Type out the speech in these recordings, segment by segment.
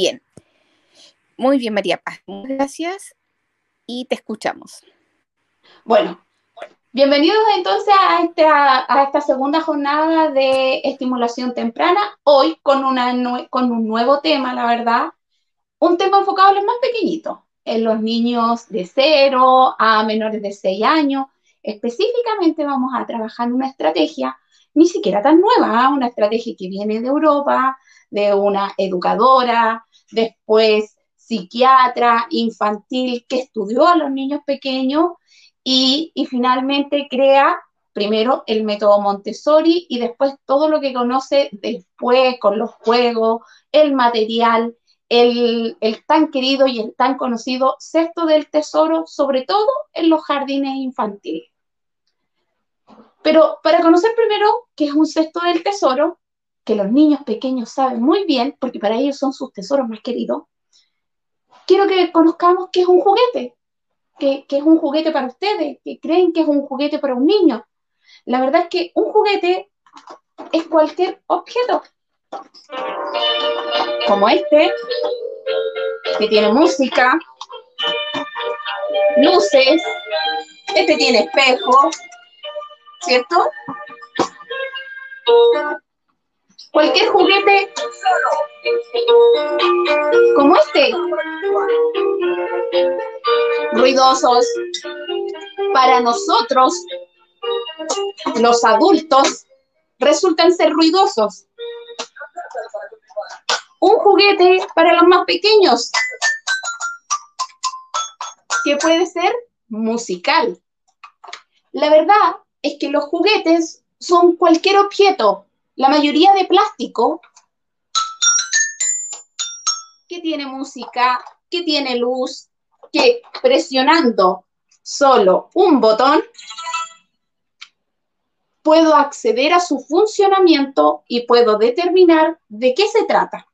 Bien. Muy bien, María Paz. Gracias y te escuchamos. Bueno, bienvenidos entonces a esta, a esta segunda jornada de estimulación temprana, hoy con, un nuevo tema, la verdad, un tema enfocado en los más pequeñitos, en los niños de 0 a menores de 6 años. Específicamente vamos a trabajar una estrategia ni siquiera tan nueva, ¿ah? una estrategia que viene de Europa, de una educadora, después psiquiatra infantil que estudió a los niños pequeños y, finalmente crea primero el método Montessori y después todo lo que conoce después con los juegos, el material, el, el, tan querido y el tan conocido cesto del tesoro, sobre todo en los jardines infantiles. Pero para conocer primero qué es un cesto del tesoro, que los niños pequeños saben muy bien, porque para ellos son sus tesoros más queridos, quiero que conozcamos qué es un juguete, qué, es un juguete para ustedes, que creen que es un juguete para un niño. La verdad es que un juguete es cualquier objeto, como este, que tiene música, luces, este tiene espejo, ¿cierto? Cualquier juguete como este, ruidosos, para nosotros, los adultos, resultan ser ruidosos. Un juguete para los más pequeños, que puede ser musical. La verdad es que los juguetes son cualquier objeto, la mayoría de plástico, que tiene música, que tiene luz, que presionando solo un botón puedo acceder a su funcionamiento y puedo determinar de qué se trata.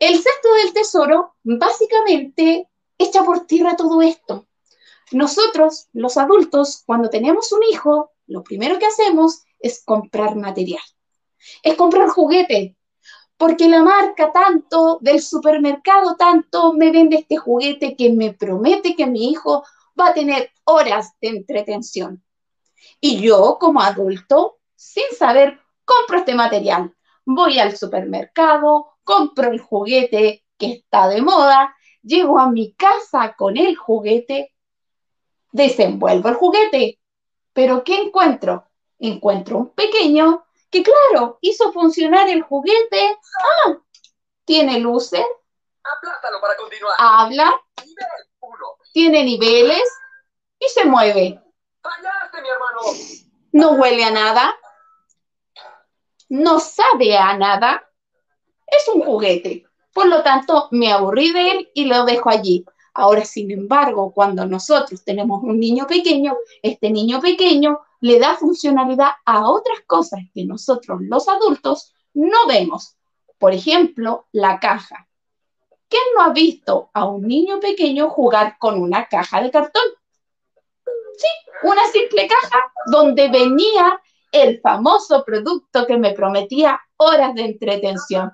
El cesto del tesoro básicamente echa por tierra todo esto. Nosotros, los adultos, cuando tenemos un hijo, lo primero que hacemos es comprar material. Es comprar juguete, porque la marca tanto del supermercado tanto me vende este juguete que me promete que mi hijo va a tener horas de entretención. Y yo como adulto, sin saber, compro este material. Voy al supermercado, compro el juguete que está de moda, llego a mi casa con el juguete desenvuelvo el juguete. Pero ¿qué encuentro? Encuentro un pequeño que, claro, hizo funcionar el juguete. Ah, tiene luces. para continuar. Habla. Tiene niveles y se mueve. mi hermano. No huele a nada. No sabe a nada. Es un juguete. Por lo tanto, me aburrí de él y lo dejo allí. Ahora, sin embargo, cuando nosotros tenemos un niño pequeño, este niño pequeño le da funcionalidad a otras cosas que nosotros los adultos no vemos. Por ejemplo, la caja. ¿Quién no ha visto a un niño pequeño jugar con una caja de cartón? Sí, una simple caja donde venía el famoso producto que me prometía horas de entretención.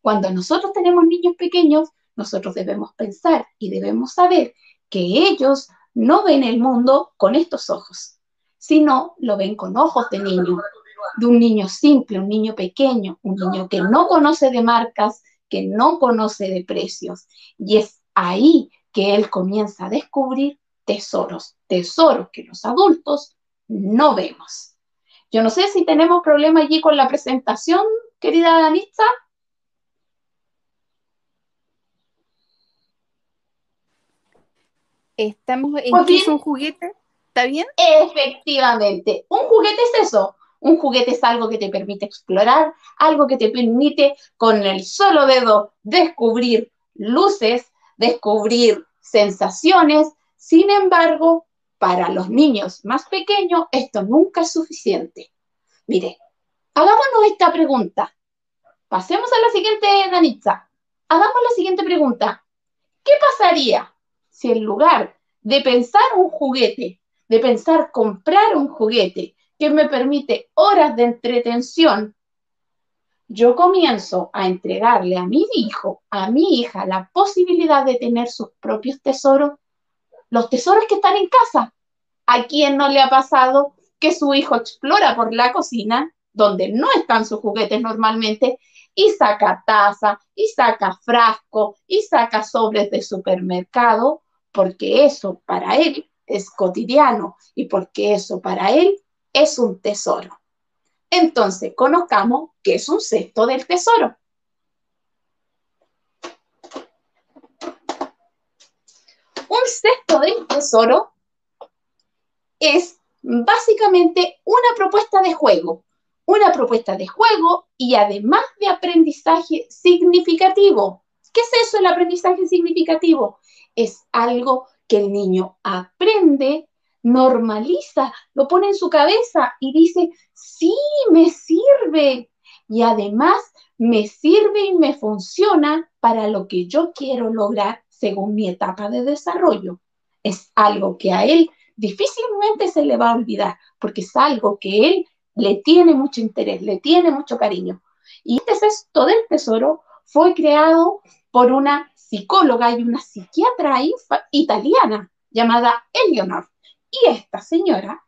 Cuando nosotros tenemos niños pequeños, nosotros debemos pensar y debemos saber que ellos no ven el mundo con estos ojos, sino lo ven con ojos de niño, de un niño simple, un niño pequeño, un niño que no conoce de marcas, que no conoce de precios. Y es ahí que él comienza a descubrir tesoros, tesoros que los adultos no vemos. Yo no sé si tenemos problema allí con la presentación, querida Danitza. Estamos en qué es un juguete, ¿está bien? Efectivamente, un juguete es eso. Un juguete es algo que te permite explorar, algo que te permite con el solo dedo descubrir luces, descubrir sensaciones. Sin embargo, para los niños más pequeños, esto nunca es suficiente. Mire, hagámonos esta pregunta. Pasemos a la siguiente, Danitza. Hagamos la siguiente pregunta. ¿Qué pasaría si en lugar de pensar un juguete, de pensar comprar un juguete que me permite horas de entretención, yo comienzo a entregarle a mi hijo, a mi hija, la posibilidad de tener sus propios tesoros, los tesoros que están en casa. ¿A quién no le ha pasado que su hijo explora por la cocina, donde no están sus juguetes normalmente, y saca taza, y saca frasco, y saca sobres de supermercado, porque eso para él es cotidiano y porque eso para él es un tesoro. Entonces, conozcamos qué es un cesto del tesoro. Un cesto del tesoro es básicamente una propuesta de juego, una propuesta de juego y además de aprendizaje significativo. ¿Qué es eso el aprendizaje significativo? Es algo que el niño aprende normaliza, lo pone en su cabeza y dice, sí, me sirve. Y además me sirve y me funciona para lo que yo quiero lograr según mi etapa de desarrollo. Es algo que a él difícilmente se le va a olvidar, porque es algo que él le tiene mucho interés, le tiene mucho cariño. Y este cesto del tesoro fue creado por una psicóloga y una psiquiatra italiana llamada Eleonor. Y esta señora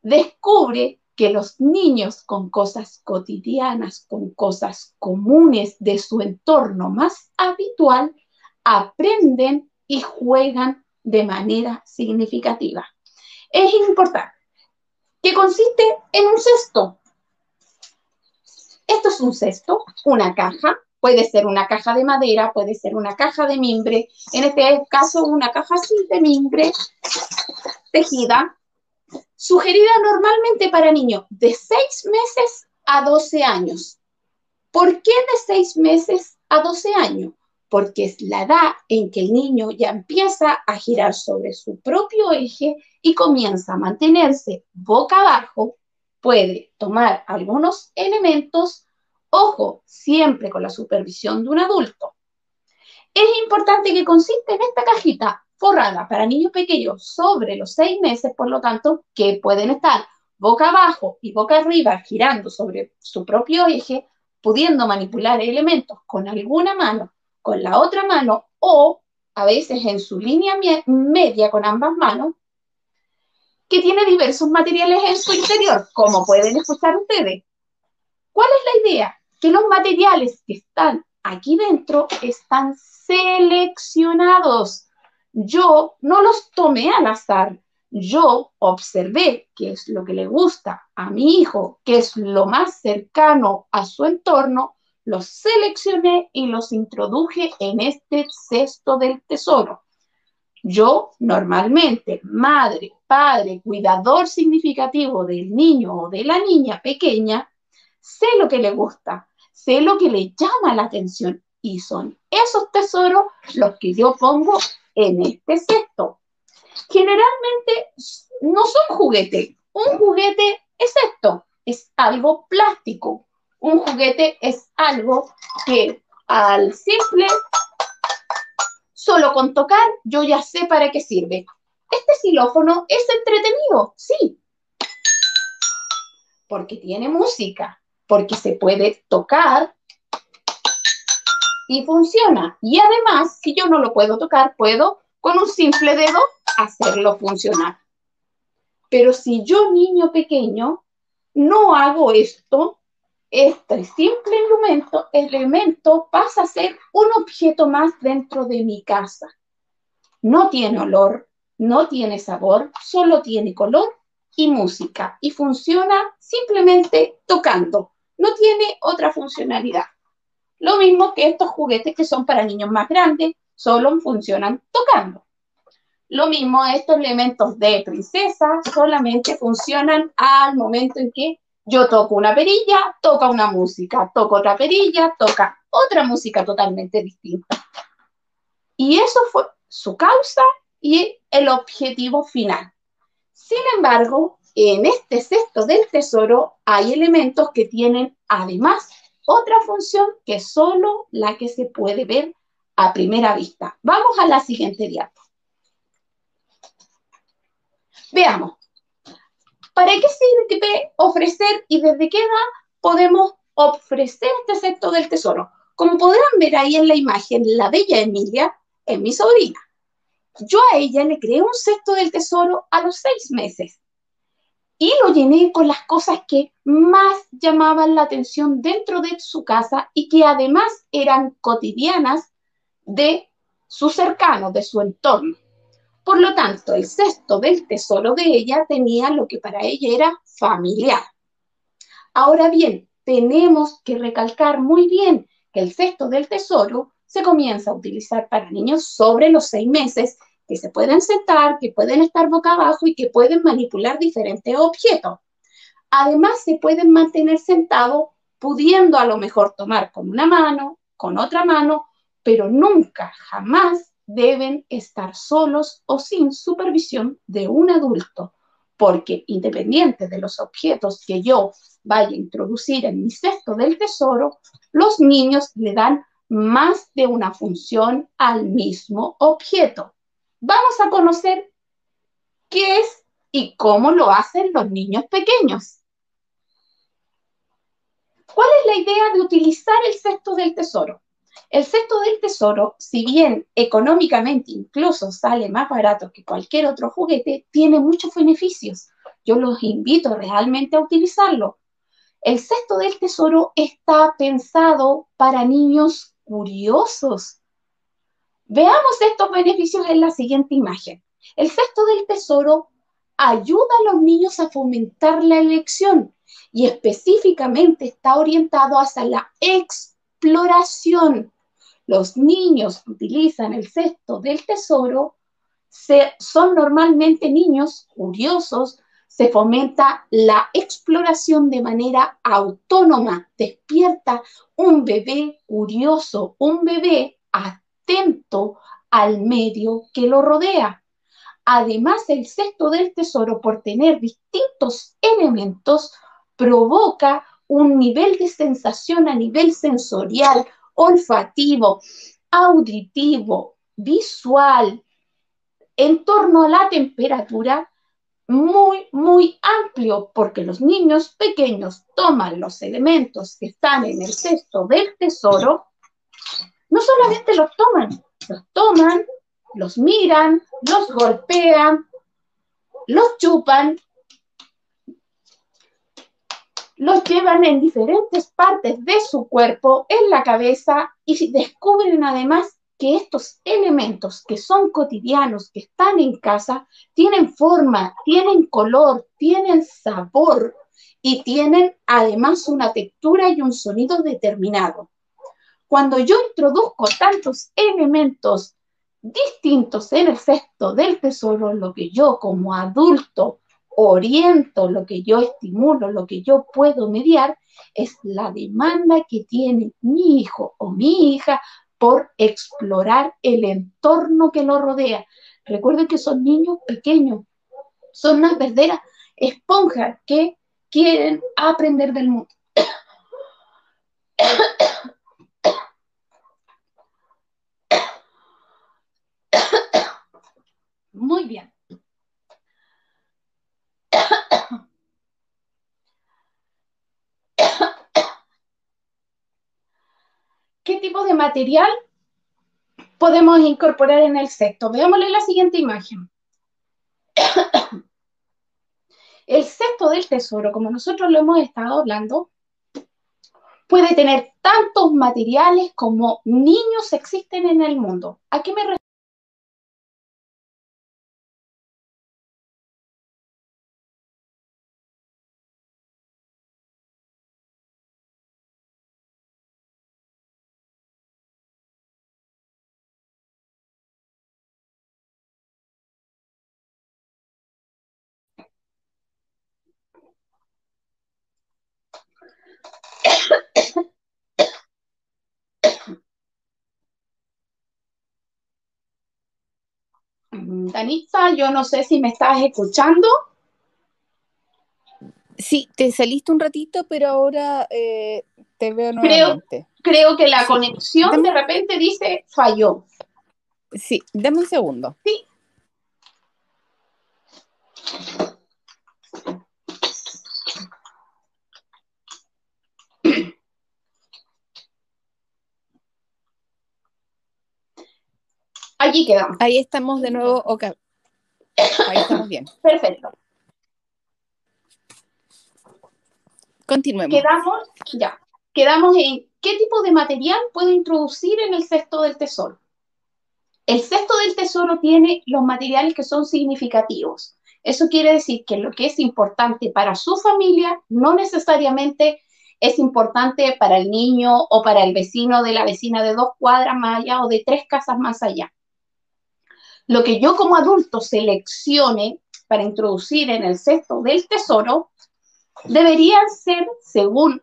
descubre que los niños con cosas cotidianas, con cosas comunes de su entorno más habitual, aprenden y juegan de manera significativa. Es importante que consiste en un cesto. Esto es un cesto, una caja, puede ser una caja de madera, puede ser una caja de mimbre, en este caso una caja de mimbre tejida, sugerida normalmente para niños de 6 meses a 12 años. ¿Por qué de 6 meses a 12 años? Porque es la edad en que el niño ya empieza a girar sobre su propio eje y comienza a mantenerse boca abajo, puede tomar algunos elementos, ojo, siempre con la supervisión de un adulto. Es importante que consiste en esta cajita forrada para niños pequeños sobre los seis meses, por lo tanto, que pueden estar boca abajo y boca arriba girando sobre su propio eje, pudiendo manipular elementos con alguna mano, con la otra mano o a veces en su línea media con ambas manos, que tiene diversos materiales en su interior, como pueden escuchar ustedes. ¿Cuál es la idea? Que los materiales que están aquí dentro están seleccionados yo no los tomé al azar. Yo observé qué es lo que le gusta a mi hijo, qué es lo más cercano a su entorno, los seleccioné y los introduje en este cesto del tesoro. Yo normalmente, madre, padre, cuidador significativo del niño o de la niña pequeña, sé lo que le gusta, sé lo que le llama la atención y son esos tesoros los que yo pongo en este cesto. Generalmente no son juguetes. Un juguete es esto, es algo plástico. Un juguete es algo que al simple, solo con tocar, yo ya sé para qué sirve. Este xilófono es entretenido, sí, porque tiene música, porque se puede tocar y funciona. Y además, si yo no lo puedo tocar, puedo con un simple dedo hacerlo funcionar. Pero si yo, niño pequeño, no hago esto, este simple elemento, elemento pasa a ser un objeto más dentro de mi casa. No tiene olor, no tiene sabor, solo tiene color y música y funciona simplemente tocando. No tiene otra funcionalidad. Lo mismo que estos juguetes que son para niños más grandes, solo funcionan tocando. Lo mismo estos elementos de princesa, solamente funcionan al momento en que yo toco una perilla, toca una música, toco otra perilla, toca otra música totalmente distinta. Y eso fue su causa y el objetivo final. Sin embargo, en este cesto del tesoro hay elementos que tienen además otra función que solo la que se puede ver a primera vista. Vamos a la siguiente diapo. Veamos, ¿para qué sirve ofrecer y desde qué edad podemos ofrecer este sexto del tesoro. Como podrán ver ahí en la imagen, la bella Emilia es mi sobrina. Yo a ella le creé un sexto del tesoro a los seis meses y lo llené con las cosas que más llamaban la atención dentro de su casa y que además eran cotidianas de sus cercanos, de su entorno. Por lo tanto, el cesto del tesoro de ella tenía lo que para ella era familiar. Ahora bien, tenemos que recalcar muy bien que el cesto del tesoro se comienza a utilizar para niños sobre los seis meses que se pueden sentar, que pueden estar boca abajo y que pueden manipular diferentes objetos. Además, se pueden mantener sentados, pudiendo a lo mejor tomar con una mano, con otra mano, pero nunca, jamás deben estar solos o sin supervisión de un adulto, porque independiente de los objetos que yo vaya a introducir en mi cesto del tesoro, los niños le dan más de una función al mismo objeto vamos a conocer qué es y cómo lo hacen los niños pequeños. ¿Cuál es la idea de utilizar el cesto del tesoro? El cesto del tesoro, si bien económicamente incluso sale más barato que cualquier otro juguete, tiene muchos beneficios. Yo los invito realmente a utilizarlo. El cesto del tesoro está pensado para niños curiosos, Veamos estos beneficios en la siguiente imagen. El cesto del tesoro ayuda a los niños a fomentar la elección y específicamente está orientado hacia la exploración. Los niños que utilizan el cesto del tesoro son normalmente niños curiosos, se fomenta la exploración de manera autónoma, despierta un bebé curioso, un bebé al medio que lo rodea. Además, el cesto del tesoro, por tener distintos elementos, provoca un nivel de sensación a nivel sensorial, olfativo, auditivo, visual, en torno a la temperatura, muy, muy amplio, porque los niños pequeños toman los elementos que están en el cesto del tesoro no solamente los toman, los toman, los miran, los golpean, los chupan, los llevan en diferentes partes de su cuerpo, en la cabeza, y descubren además que estos elementos que son cotidianos, que están en casa, tienen forma, tienen color, tienen sabor y tienen además una textura y un sonido determinado. Cuando yo introduzco tantos elementos distintos en el cesto del tesoro, lo que yo como adulto oriento, lo que yo estimulo, lo que yo puedo mediar, es la demanda que tiene mi hijo o mi hija por explorar el entorno que lo rodea. Recuerden que son niños pequeños, son unas verdaderas esponjas que quieren aprender del mundo. Muy bien. ¿Qué tipo de material podemos incorporar en el cesto? Veámosle la siguiente imagen. El cesto del tesoro, como nosotros lo hemos estado hablando, puede tener tantos materiales como niños existen en el mundo. ¿A qué me refiero? Danitza, yo no sé si me estás escuchando. Sí, te saliste un ratito, pero ahora eh, te veo nuevamente. Creo, que la conexión de repente dice falló. Sí, dame un segundo. Sí. Allí quedamos. Ahí estamos de nuevo, ok. Ahí estamos bien. Perfecto. Continuemos. Quedamos, ya, quedamos en qué tipo de material puedo introducir en el cesto del tesoro. El cesto del tesoro tiene los materiales que son significativos. Eso quiere decir que lo que es importante para su familia no necesariamente es importante para el niño o para el vecino de la vecina de dos cuadras más allá o de tres casas más allá. Lo que yo como adulto seleccione para introducir en el cesto del tesoro deberían ser, según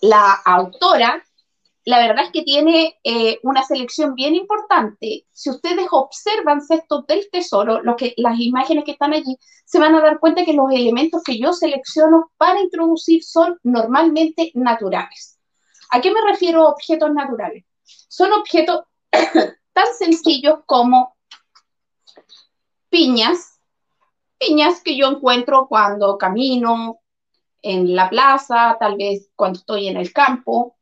la autora, la verdad es que tiene eh, una selección bien importante. Si ustedes observan cestos del tesoro, las imágenes que están allí, se van a dar cuenta que los elementos que yo selecciono para introducir son normalmente naturales. ¿A qué me refiero objetos naturales? Son objetos tan sencillos como piñas, piñas que yo encuentro cuando camino en la plaza, tal vez cuando estoy en el campo.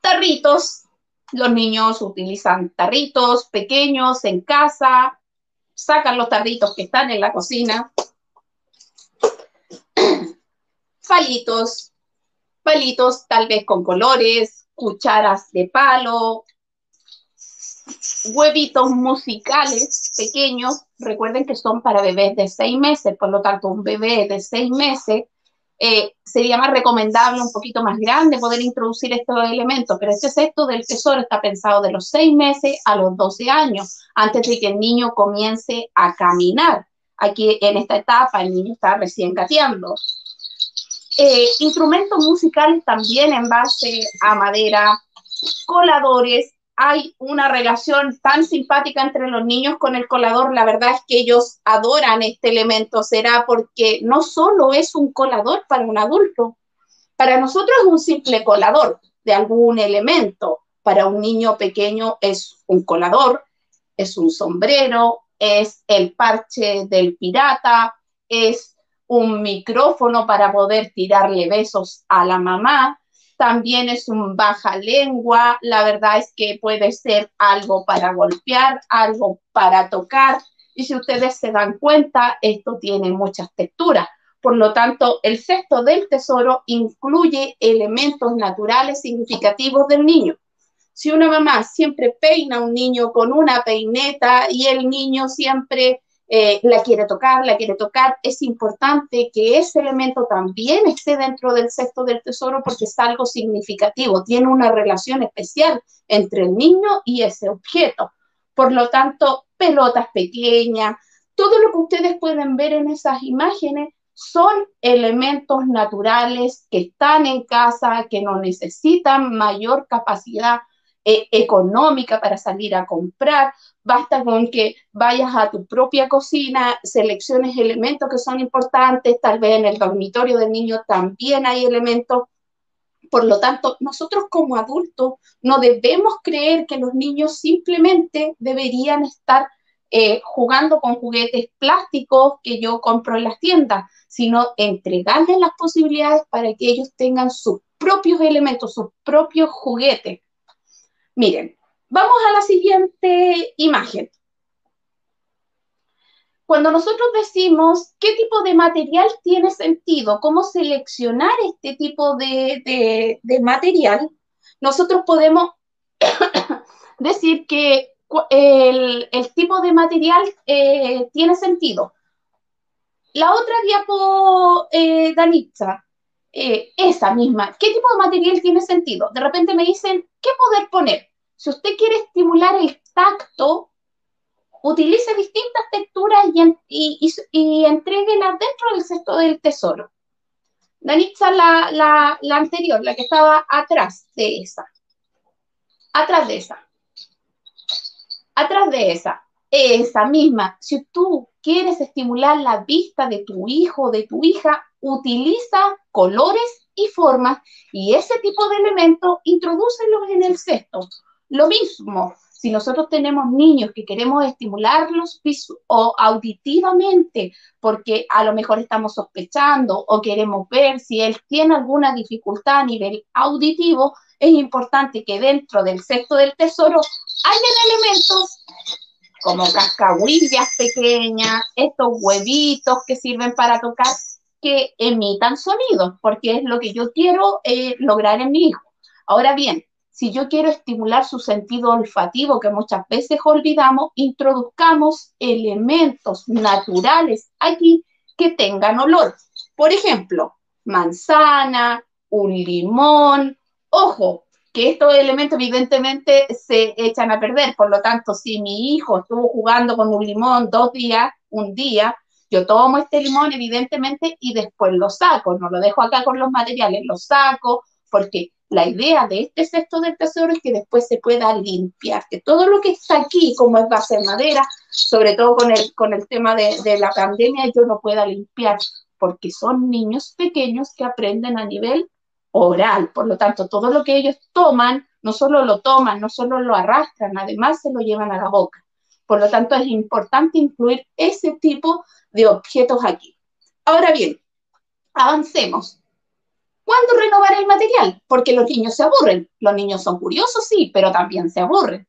Tarritos, los niños utilizan tarritos pequeños en casa, sacan los tarritos que están en la cocina. Palitos, palitos tal vez con colores, cucharas de palo, huevitos musicales pequeños, recuerden que son para bebés de seis meses, por lo tanto un bebé de seis meses eh, sería más recomendable un poquito más grande poder introducir estos elementos, pero este sexto del tesoro está pensado de los seis meses a los 12 años, antes de que el niño comience a caminar. Aquí en esta etapa el niño está recién gateando. Eh, instrumentos musicales también en base a madera, coladores, hay una relación tan simpática entre los niños con el colador, la verdad es que ellos adoran este elemento, será porque no solo es un colador para un adulto, para nosotros es un simple colador de algún elemento, para un niño pequeño es un colador, es un sombrero, es el parche del pirata, es un micrófono para poder tirarle besos a la mamá, también es un baja lengua, la verdad es que puede ser algo para golpear, algo para tocar, y si ustedes se dan cuenta, esto tiene muchas texturas. Por lo tanto, el cesto del tesoro incluye elementos naturales significativos del niño. Si una mamá siempre peina a un niño con una peineta y el niño siempre eh, la quiere tocar, la quiere tocar. Es importante que ese elemento también esté dentro del cesto del tesoro porque es algo significativo, tiene una relación especial entre el niño y ese objeto. Por lo tanto, pelotas pequeñas, todo lo que ustedes pueden ver en esas imágenes son elementos naturales que están en casa, que no necesitan mayor capacidad eh, económica para salir a comprar, basta con que vayas a tu propia cocina, selecciones elementos que son importantes, tal vez en el dormitorio del niño también hay elementos. Por lo tanto, nosotros como adultos no debemos creer que los niños simplemente deberían estar eh, jugando con juguetes plásticos que yo compro en las tiendas, sino entregarles las posibilidades para que ellos tengan sus propios elementos, sus propios juguetes. Miren, vamos a la siguiente imagen. Cuando nosotros decimos qué tipo de material tiene sentido, cómo seleccionar este tipo de, material, nosotros podemos decir que el, tipo de material eh, tiene sentido. La otra diapo, eh, Danitza, eh, esa misma, ¿qué tipo de material tiene sentido? De repente me dicen, ¿qué poder poner? Si usted quiere estimular el tacto, utilice distintas texturas y, y, entréguelas dentro del cesto del tesoro. Danitza, la, la, la anterior, la que estaba atrás de esa. Atrás de esa. Atrás de esa. Esa misma. Si tú quieres estimular la vista de tu hijo o de tu hija, utiliza colores y formas y ese tipo de elementos introdúcelos en el cesto. Lo mismo, Si nosotros tenemos niños que queremos estimularlos o auditivamente, porque a lo mejor estamos sospechando o queremos ver si él tiene alguna dificultad a nivel auditivo, es importante que dentro del sexto del tesoro hayan elementos como cascahuillas pequeñas, estos huevitos que sirven para tocar, que emitan sonidos, porque es lo que yo quiero eh, lograr en mi hijo. Ahora bien, si yo quiero estimular su sentido olfativo, que muchas veces olvidamos, introduzcamos elementos naturales aquí que tengan olor. Por ejemplo, manzana, un limón. Ojo, que estos elementos evidentemente se echan a perder. Por lo tanto, si mi hijo estuvo jugando con un limón dos días, un día, yo tomo este limón evidentemente y después lo saco. No lo dejo acá con los materiales, lo saco porque la idea de este cesto del tesoro es que después se pueda limpiar, que todo lo que está aquí, como es base de madera, sobre todo con el, con el tema de, de la pandemia, yo no pueda limpiar, porque son niños pequeños que aprenden a nivel oral. Por lo tanto, todo lo que ellos toman, no solo lo toman, no solo lo arrastran, además se lo llevan a la boca. Por lo tanto, es importante incluir ese tipo de objetos aquí. Ahora bien, avancemos. ¿Cuándo renovar el material? Porque los niños se aburren. Los niños son curiosos, sí, pero también se aburren.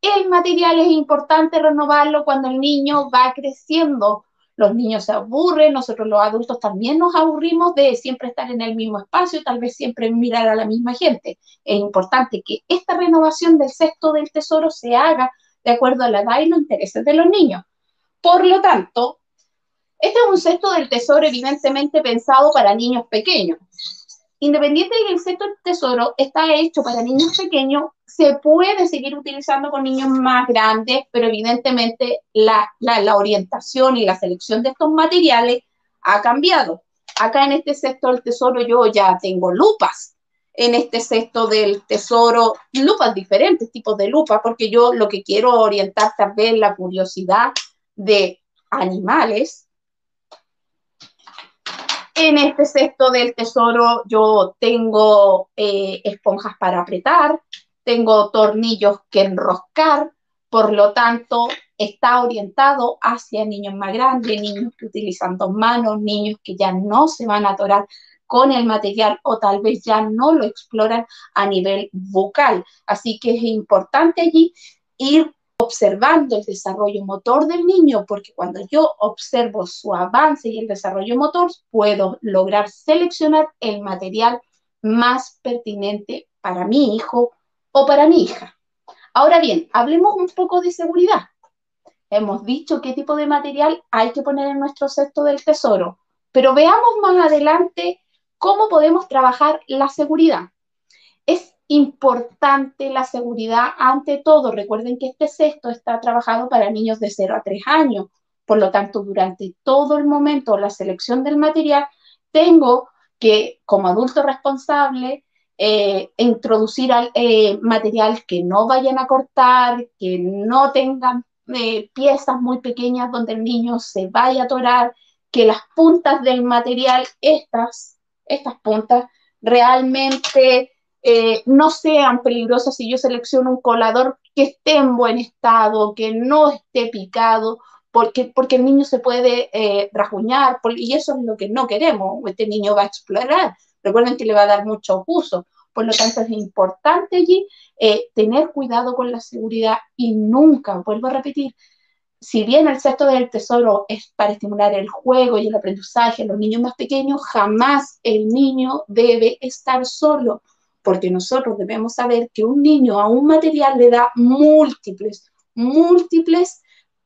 El material es importante renovarlo cuando el niño va creciendo. Los niños se aburren, nosotros los adultos también nos aburrimos de siempre estar en el mismo espacio, tal vez siempre mirar a la misma gente. Es importante que esta renovación del cesto del tesoro se haga de acuerdo a la edad y los intereses de los niños. Por lo tanto, este es un cesto del tesoro evidentemente pensado para niños pequeños independiente de que el sector tesoro está hecho para niños pequeños, se puede seguir utilizando con niños más grandes, pero evidentemente la, la, orientación y la selección de estos materiales ha cambiado. Acá en este sector del tesoro yo ya tengo lupas. En este sexto del tesoro, lupas, diferentes tipos de lupas, porque yo lo que quiero orientar tal vez la curiosidad de animales, en este cesto del tesoro yo tengo eh, esponjas para apretar, tengo tornillos que enroscar, por lo tanto está orientado hacia niños más grandes, niños que utilizan dos manos, niños que ya no se van a atorar con el material o tal vez ya no lo exploran a nivel vocal. Así que es importante allí ir observando el desarrollo motor del niño, porque cuando yo observo su avance y el desarrollo motor, puedo lograr seleccionar el material más pertinente para mi hijo o para mi hija. Ahora bien, hablemos un poco de seguridad. Hemos dicho qué tipo de material hay que poner en nuestro cesto del tesoro, pero veamos más adelante cómo podemos trabajar la seguridad. Es importante la seguridad ante todo. Recuerden que este sexto está trabajado para niños de 0 a 3 años. Por lo tanto, durante todo el momento, la selección del material, tengo que, como adulto responsable, eh, introducir eh, material que no vayan a cortar, que no tengan eh, piezas muy pequeñas donde el niño se vaya a atorar, que las puntas del material, estas, estas puntas, realmente eh, no sean peligrosas si yo selecciono un colador que esté en buen estado, que no esté picado, porque, porque el niño se puede eh, rajuñar, y eso es lo que no queremos. Este niño va a explorar. Recuerden que le va a dar mucho uso. Por lo tanto, es importante allí eh, tener cuidado con la seguridad y nunca, vuelvo a repetir, si bien el sexto del tesoro es para estimular el juego y el aprendizaje en los niños más pequeños, jamás el niño debe estar solo porque nosotros debemos saber que un niño a un material le da múltiples, múltiples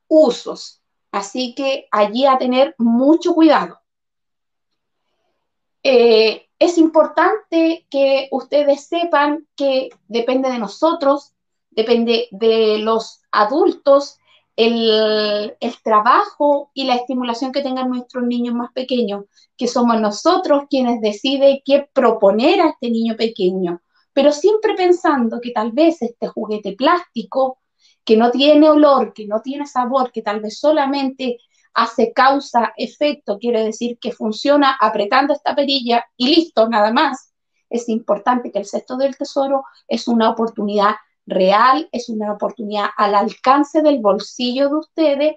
usos. Así que allí a tener mucho cuidado. Eh, es importante que ustedes sepan que depende de nosotros, depende de los adultos, el, trabajo y la estimulación que tengan nuestros niños más pequeños, que somos nosotros quienes deciden qué proponer a este niño pequeño, pero siempre pensando que tal vez este juguete plástico, que no tiene olor, que no tiene sabor, que tal vez solamente hace causa, efecto, quiere decir que funciona apretando esta perilla y listo, nada más. Es importante que el sexto del tesoro es una oportunidad real, es una oportunidad al alcance del bolsillo de ustedes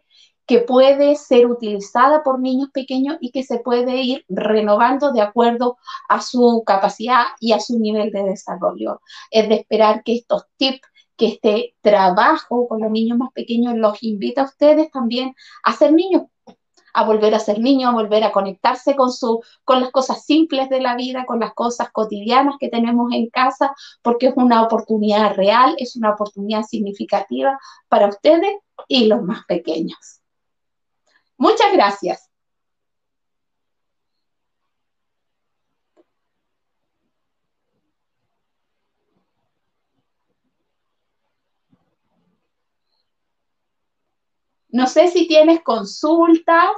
que puede ser utilizada por niños pequeños y que se puede ir renovando de acuerdo a su capacidad y a su nivel de desarrollo. Es de esperar que estos tips, que este trabajo con los niños más pequeños los invita a ustedes también a ser niños, a volver a ser niños, a volver a conectarse con, su, con las cosas simples de la vida, con las cosas cotidianas que tenemos en casa, porque es una oportunidad real, es una oportunidad significativa para ustedes y los más pequeños. Muchas gracias. No sé si tienes consultas